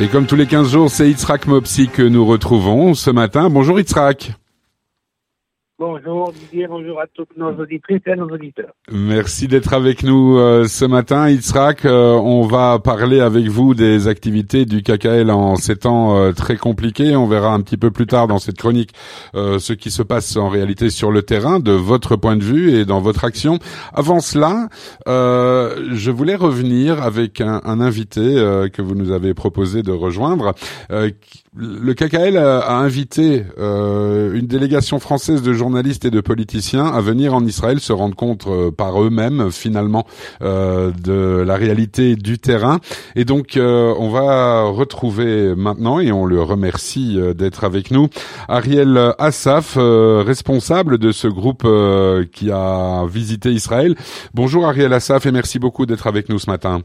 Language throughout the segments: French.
Et comme tous les 15 jours, c'est Itzrak Mopsi que nous retrouvons ce matin. Bonjour Itzrak. Bonjour Didier, bonjour à toutes nos auditrices et à nos auditeurs. Merci d'être avec nous euh, ce matin, Itzrak. Euh, on va parler avec vous des activités du KKL en ces temps euh, très compliqués. On verra un petit peu plus tard dans cette chronique ce qui se passe en réalité sur le terrain, de votre point de vue et dans votre action. Avant cela, je voulais revenir avec un, un invité que vous nous avez proposé de rejoindre. Le KKL a, invité une délégation française de journalistes et de politiciens à venir en Israël se rendre compte euh, par eux-mêmes finalement euh, de la réalité du terrain. Et donc euh, on va retrouver maintenant, et on le remercie d'être avec nous, Ariel Assaf, responsable de ce groupe qui a visité Israël. Bonjour Ariel Assaf et merci beaucoup d'être avec nous ce matin.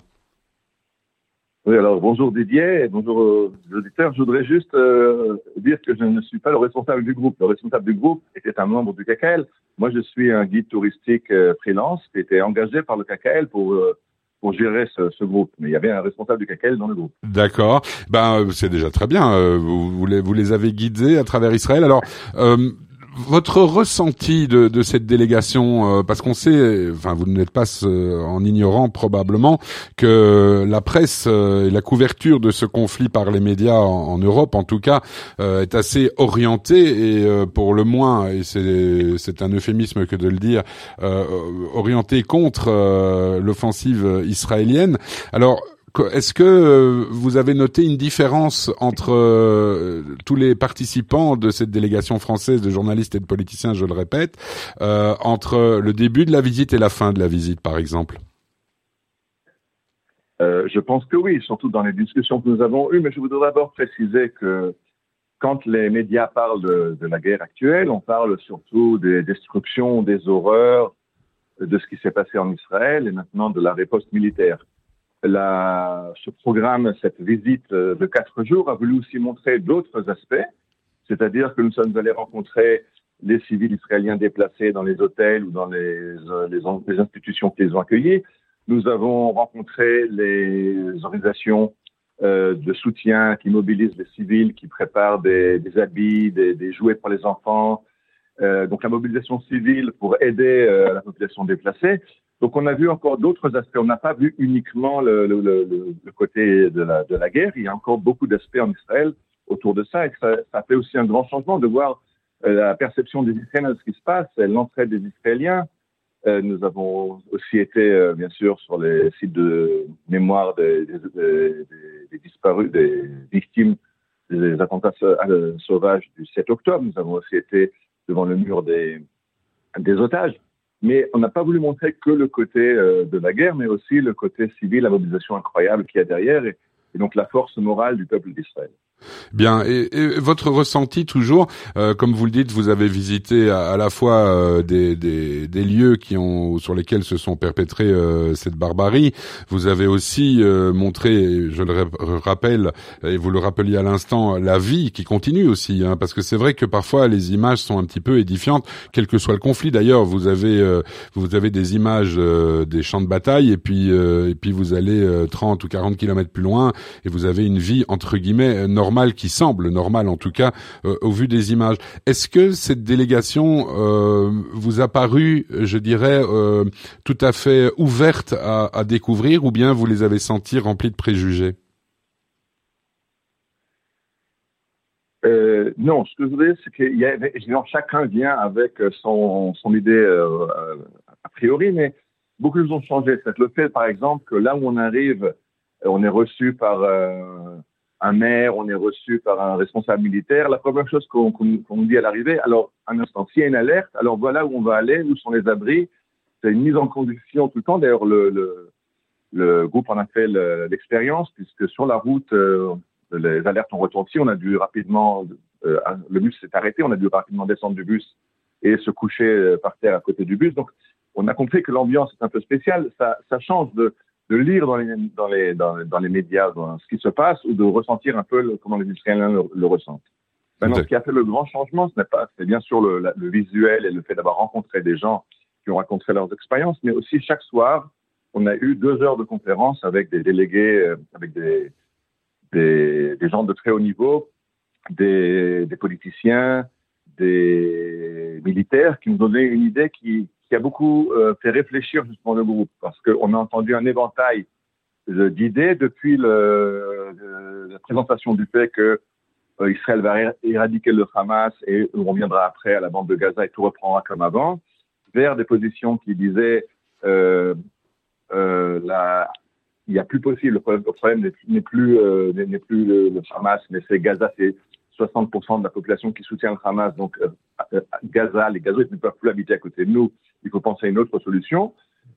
Oui, alors bonjour Didier, bonjour aux auditeurs. Je voudrais juste euh, dire que je ne suis pas le responsable du groupe. Le responsable du groupe était un membre du KKL. Moi, je suis un guide touristique euh, freelance qui était engagé par le KKL pour euh, pour gérer ce, ce, groupe. Mais il y avait un responsable du KKL dans le groupe. D'accord. Ben c'est déjà très bien. Vous, vous, les, vous les avez guidés à travers Israël. Alors votre ressenti de, de cette délégation, euh, parce qu'on sait, enfin vous n'êtes pas euh, en ignorant probablement que la presse euh, et la couverture de ce conflit par les médias en, Europe, en tout cas, est assez orientée et pour le moins, et c'est un euphémisme que de le dire, orientée contre l'offensive israélienne. Alors est-ce que euh, vous avez noté une différence entre euh, tous les participants de cette délégation française de journalistes et de politiciens, je le répète, euh, entre le début de la visite et la fin de la visite, par exemple? Je pense que oui, surtout dans les discussions que nous avons eues, mais je voudrais d'abord préciser que quand les médias parlent de, de, la guerre actuelle, on parle surtout des destructions, des horreurs, de ce qui s'est passé en Israël et maintenant de la riposte militaire la, ce programme, cette visite de quatre jours, a voulu aussi montrer d'autres aspects, c'est-à-dire que nous sommes allés rencontrer les civils israéliens déplacés dans les hôtels ou dans les, les, les institutions qui les ont accueillis. Nous avons rencontré les organisations euh, de soutien qui mobilisent les civils, qui préparent des, habits, des, jouets pour les enfants. Euh, donc la mobilisation civile pour aider euh, la population déplacée. Donc on a vu encore d'autres aspects. On n'a pas vu uniquement le, côté de la, guerre. Il y a encore beaucoup d'aspects en Israël autour de ça. Et ça, fait aussi un grand changement de voir euh, la perception des Israéliens de ce qui se passe, l'entraide des Israéliens. Euh, nous avons aussi été, euh, bien sûr, sur les sites de mémoire des, disparus, des victimes des attentats sauvages du 7 octobre. Nous avons aussi été devant le mur des otages. Mais on n'a pas voulu montrer que le côté euh, de la guerre, mais aussi le côté civil, la mobilisation incroyable qu'il y a derrière, et, et donc la force morale du peuple d'Israël. Bien. Et, et, votre ressenti toujours, euh, comme vous le dites, vous avez visité à, à la fois euh, des, des, des, lieux qui ont sur lesquels se sont perpétrés euh, cette barbarie. Vous avez aussi euh, montré, je le rappelle, et vous le rappeliez à l'instant, la vie qui continue aussi, hein, parce que c'est vrai que parfois les images sont un petit peu édifiantes, quel que soit le conflit. D'ailleurs, vous avez euh, vous avez des images des champs de bataille, et puis et puis vous allez 30 ou 40 kilomètres plus loin, et vous avez une vie entre guillemets normale qui semble normal en tout cas euh, au vu des images. Est-ce que cette délégation euh, vous a paru, je dirais, euh, tout à fait ouverte à, découvrir ou bien vous les avez sentis remplis de préjugés? Non, ce que je voudrais, c'est qu'il y a, chacun vient avec son, idée a priori, mais beaucoup de ont changé. Le fait, par exemple, que là où on arrive, on est reçu par un maire, on est reçu par un responsable militaire. La première chose qu'on qu nous dit à l'arrivée, alors un instant, s'il y a une alerte, alors voilà où on va aller, où sont les abris. C'est une mise en condition tout le temps. D'ailleurs, le, groupe en a fait l'expérience, puisque sur la route, euh, les alertes ont retenti. On a dû rapidement, euh, le bus s'est arrêté, on a dû rapidement descendre du bus et se coucher euh, par terre à côté du bus. Donc, on a compris que l'ambiance est un peu spéciale. Ça change de de lire dans les, dans les, dans, dans les médias ce qui se passe ou de ressentir un peu le, comment les Israéliens le, le ressentent. Maintenant, ce qui a fait le grand changement, ce n'est pas, c'est bien sûr le, le, visuel et le fait d'avoir rencontré des gens qui ont raconté leurs expériences, mais aussi chaque soir, on a eu deux heures de conférence avec des délégués, euh, avec des, des, des, gens de très haut niveau, des, des, politiciens, des militaires qui nous donnaient une idée qui, qui a beaucoup euh, fait réfléchir justement le groupe parce qu'on a entendu un éventail d'idées depuis la présentation du fait que euh, Israël va éradiquer le Hamas et on reviendra après à la bande de Gaza et tout reprendra comme avant, vers des positions qui disaient euh, euh, il n'y a plus possible, le problème, n'est plus, le, Hamas, mais c'est Gaza, c'est 60% de la population qui soutient le Hamas, donc Gaza, les Gazoïtes ne peuvent plus habiter à côté de nous, il faut penser à une autre solution.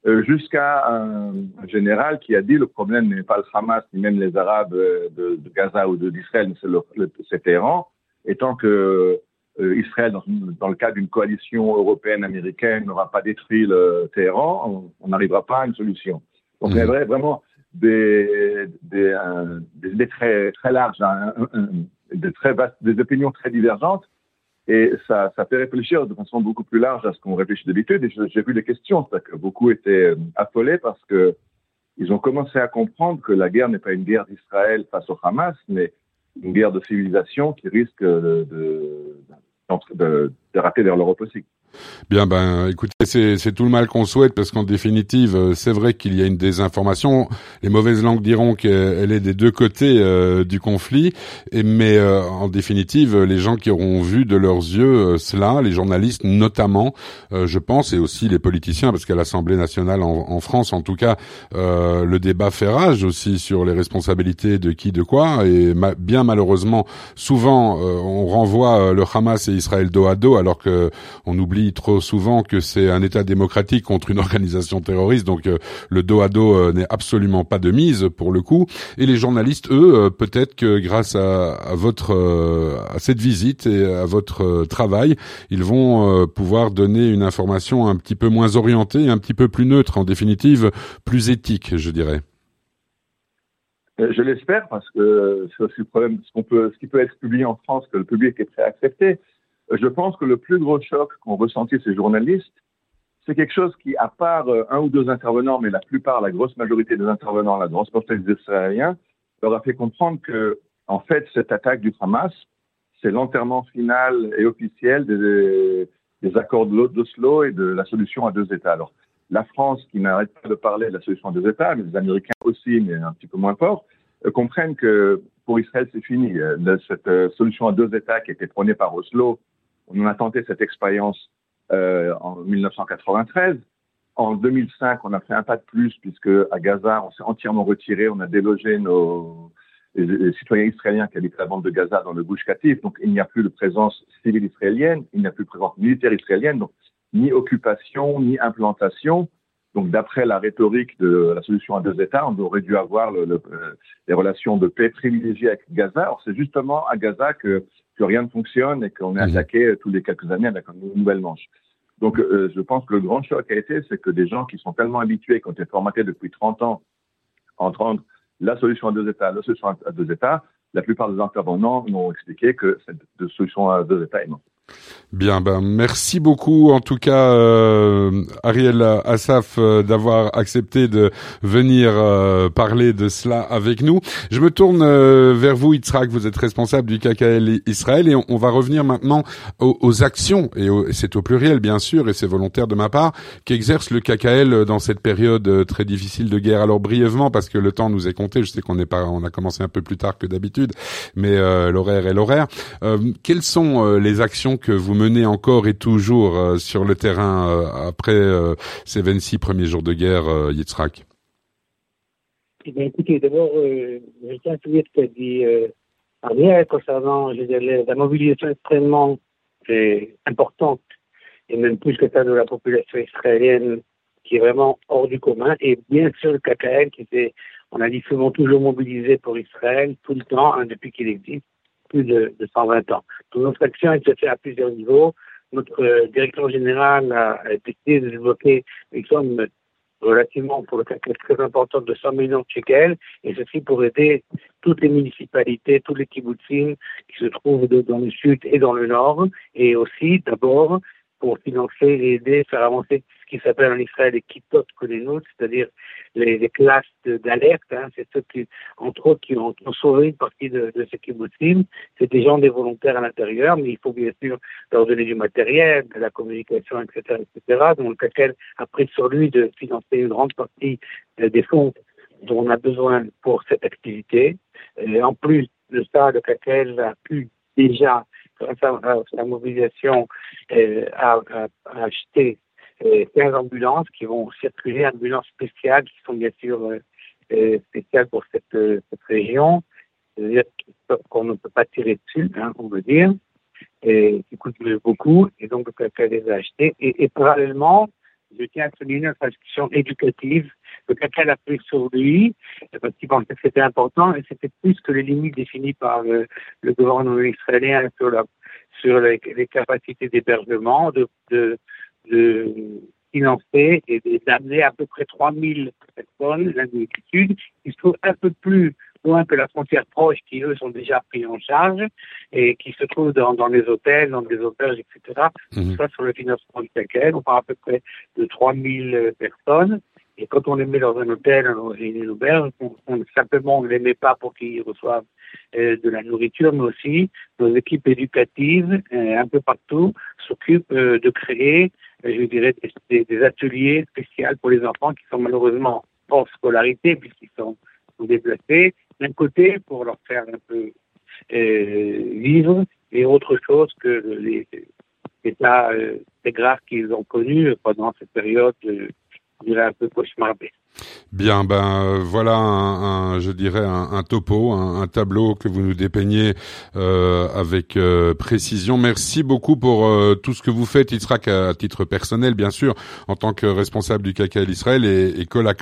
Euh, jusqu'à un, général qui a dit le problème n'est pas le Hamas ni même les Arabes euh, de, de Gaza ou d'Israël, mais c'est Téhéran. Et tant que euh, Israël, dans, le cadre d'une coalition européenne américaine, n'aura pas détruit le Téhéran, on n'arrivera pas à une solution. Donc mmh. il y a vraiment des, des, euh, très, très larges, hein, des, très vastes, des opinions très divergentes. Et ça, ça fait réfléchir de façon beaucoup plus large à ce qu'on réfléchit d'habitude. Et j'ai vu des questions, c'est que beaucoup étaient euh, affolés parce que ils ont commencé à comprendre que la guerre n'est pas une guerre d'Israël face au Hamas, mais une guerre de civilisation qui risque de, de, de, de rater vers l'Europe aussi. Bien, ben, écoutez, c'est tout le mal qu'on souhaite parce qu'en définitive, euh, c'est vrai qu'il y a une désinformation. Les mauvaises langues diront qu'elle est des deux côtés euh, du conflit, et, mais euh, en définitive, les gens qui auront vu de leurs yeux euh, cela, les journalistes notamment, euh, je pense, et aussi les politiciens, parce qu'à l'Assemblée nationale en, en, France, en tout cas, le débat fait rage aussi sur les responsabilités de qui, de quoi, et ma bien malheureusement, souvent, on renvoie le Hamas et Israël dos à dos, alors que on oublie trop souvent que c'est un État démocratique contre une organisation terroriste, donc euh, le dos à dos euh, n'est absolument pas de mise pour le coup. Et les journalistes, eux, euh, peut-être que grâce à, votre à cette visite et à votre travail, ils vont pouvoir donner une information un petit peu moins orientée, un petit peu plus neutre, en définitive plus éthique, je dirais. Je l'espère parce que c'est aussi le problème, ce, qu'on peut, ce qui peut être publié en France que le public est prêt à accepter. Je pense que le plus gros choc qu'ont ressenti ces journalistes, c'est quelque chose qui, à part euh, un ou deux intervenants, mais la plupart, la grosse majorité des intervenants, la grosse partie des Israéliens, leur a fait comprendre que, en fait, cette attaque du Hamas, c'est l'enterrement final et officiel des, des accords d'Oslo et de la solution à deux États. Alors, la France, qui n'arrête pas de parler de la solution à deux États, mais les Américains aussi, mais un petit peu moins fort, euh, comprennent que pour Israël, c'est fini. Euh, cette solution à deux États qui était prônée par Oslo on a tenté cette expérience euh, en 1993. En 2005, on a fait un pas de plus puisque à Gaza, on s'est entièrement retiré, on a délogé nos les, citoyens israéliens qui habitent la bande de Gaza dans le Gush Katif. Donc, il n'y a plus de présence civile israélienne, il n'y a plus de présence militaire israélienne, donc ni occupation, ni implantation. Donc, d'après la rhétorique de la solution à deux États, on aurait dû avoir euh, les relations de paix privilégiées avec Gaza. Alors, c'est justement à Gaza que que rien ne fonctionne et qu'on est mmh. attaqué tous les quelques années avec une nouvelle manche. Donc, euh, je pense que le grand choc a été, c'est que des gens qui sont tellement habitués, qui ont été formatés depuis 30 ans, entendre la solution à deux États, la solution à deux États, la plupart des intervenants m'ont expliqué que cette solution à deux États est non. Bien, ben merci beaucoup en tout cas euh, Ariel Assaf euh, d'avoir accepté de venir euh, parler de cela avec nous. Je me tourne euh, vers vous Yitzhak, vous êtes responsable du KKL Israël et on, va revenir maintenant aux, aux actions et, c'est au pluriel bien sûr et c'est volontaire de ma part qu'exerce le KKL dans cette période euh, très difficile de guerre. Alors brièvement parce que le temps nous est compté, je sais qu'on est pas on a commencé un peu plus tard que d'habitude, mais euh, l'horaire est l'horaire. quelles sont les actions que vous menez encore et toujours euh, sur le terrain euh, après euh, ces 26 premiers jours de guerre, euh, Yitzhak. Eh écoutez, d'abord, euh, je tiens à souligner ce qu'a dit euh, Ariel concernant la mobilisation extrêmement importante, et même plus que ça de la population israélienne, qui est vraiment hors du commun, et bien sûr le KKL qui s'est, on a dit souvent toujours mobilisé pour Israël tout le temps, hein, depuis qu'il existe plus de, de 120 ans. Notre action elle se fait à plusieurs niveaux. Notre euh, directeur général a, décidé de débloquer une somme relativement pour le cas importante de 100 millions de shekels, et ceci pour aider toutes les municipalités, tous les kibbutzim qui se trouvent dans le sud et dans le nord, et aussi d'abord pour financer et aider, faire avancer qui s'appelle en Israël les kitot nôtres, c'est-à-dire les, classes d'alerte. Hein, c'est ceux qui, entre autres, qui ont, sauvé une partie de, de ces kibbutzim. C'est des gens des volontaires à l'intérieur, mais il faut bien sûr leur donner du matériel, de la communication, etc., etc. Donc, lequel a pris sur lui de financer une grande partie euh, des fonds dont on a besoin pour cette activité. Et en plus de ça, le CACEL a pu déjà, grâce à, sa mobilisation, euh, à, acheter 15 euh, ambulances qui vont circuler, ambulances spéciales qui sont bien sûr euh, euh spéciales pour cette, cette région, c'est-à-dire qu'on ne peut pas tirer dessus, hein, on veut dire, et qui coûtent beaucoup, et donc le CACEL les a achetés. Et, et parallèlement, je tiens à souligner notre institution éducative. Que quelqu'un a pris sur lui, parce qu'il pensait que c'était important, et c'était plus que les limites définies par le, gouvernement israélien sur, la, sur les, capacités d'hébergement, de, de, de financer et d'amener à peu près 3000 personnes, l'inquiétude, qui se trouvent un peu plus loin que la frontière proche, qui eux sont déjà pris en charge et qui se trouvent dans, dans les hôtels, dans des auberges, etc. Mmh. Ça sur le financement du paquet. On parle à peu près de 3000 personnes. Et quand on les met dans un hôtel, dans une auberge, on, on, simplement on ne les met pas pour qu'ils reçoivent euh, de la nourriture, mais aussi nos équipes éducatives, euh, un peu partout, s'occupent euh, de créer, je dirais, des, des, ateliers spéciaux pour les enfants qui sont malheureusement hors scolarité puisqu'ils sont, déplacés. D'un côté, pour leur faire un peu vivre, et autre chose que les états graves qu'ils ont connus pendant cette période je dirais un peu cauchemardé. Bien, ben euh, voilà, un, je dirais un, topo, un, tableau que vous nous dépeignez euh, avec euh, précision. Merci beaucoup pour tout ce que vous faites, Yitzhak, à, titre personnel, bien sûr, en tant que responsable du KKL Israël et, et Kol à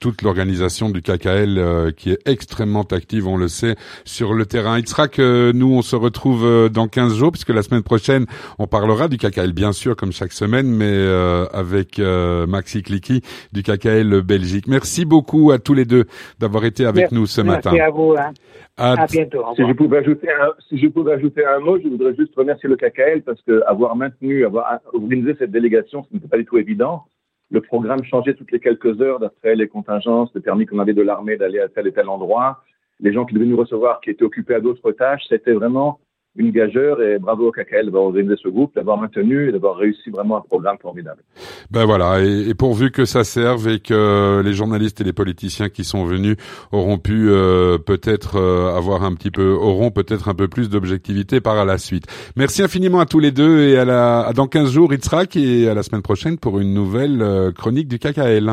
toute l'organisation du KKL qui est extrêmement active, on le sait, sur le terrain. Yitzhak, nous, on se retrouve dans 15 jours, puisque la semaine prochaine, on parlera du KKL, bien sûr, comme chaque semaine, mais avec Maxi Kliki du KKL Belgique. Merci beaucoup à tous les deux d'avoir été avec nous ce matin. Merci à vous. Hein. À, bientôt. Si je, pouvais ajouter un, si je pouvais ajouter un mot, je voudrais juste remercier le KKL parce que avoir maintenu, avoir organisé cette délégation, ce n'était pas du tout évident. Le programme changeait toutes les quelques heures d'après les contingences, le permis qu'on avait de l'armée d'aller à tel et tel endroit. Les gens qui devaient nous recevoir, qui étaient occupés à d'autres tâches, c'était vraiment une gageure et bravo au KKL d'avoir organisé ce groupe, d'avoir maintenu et d'avoir réussi vraiment un programme formidable. Ben voilà, et, pourvu que ça serve et que les journalistes et les politiciens qui sont venus auront pu euh, peut-être euh, avoir un petit peu, auront peut-être un peu plus d'objectivité par la suite. Merci infiniment à tous les deux et à la, à dans 15 jours, Itzrak et à la semaine prochaine pour une nouvelle euh, chronique du KKL.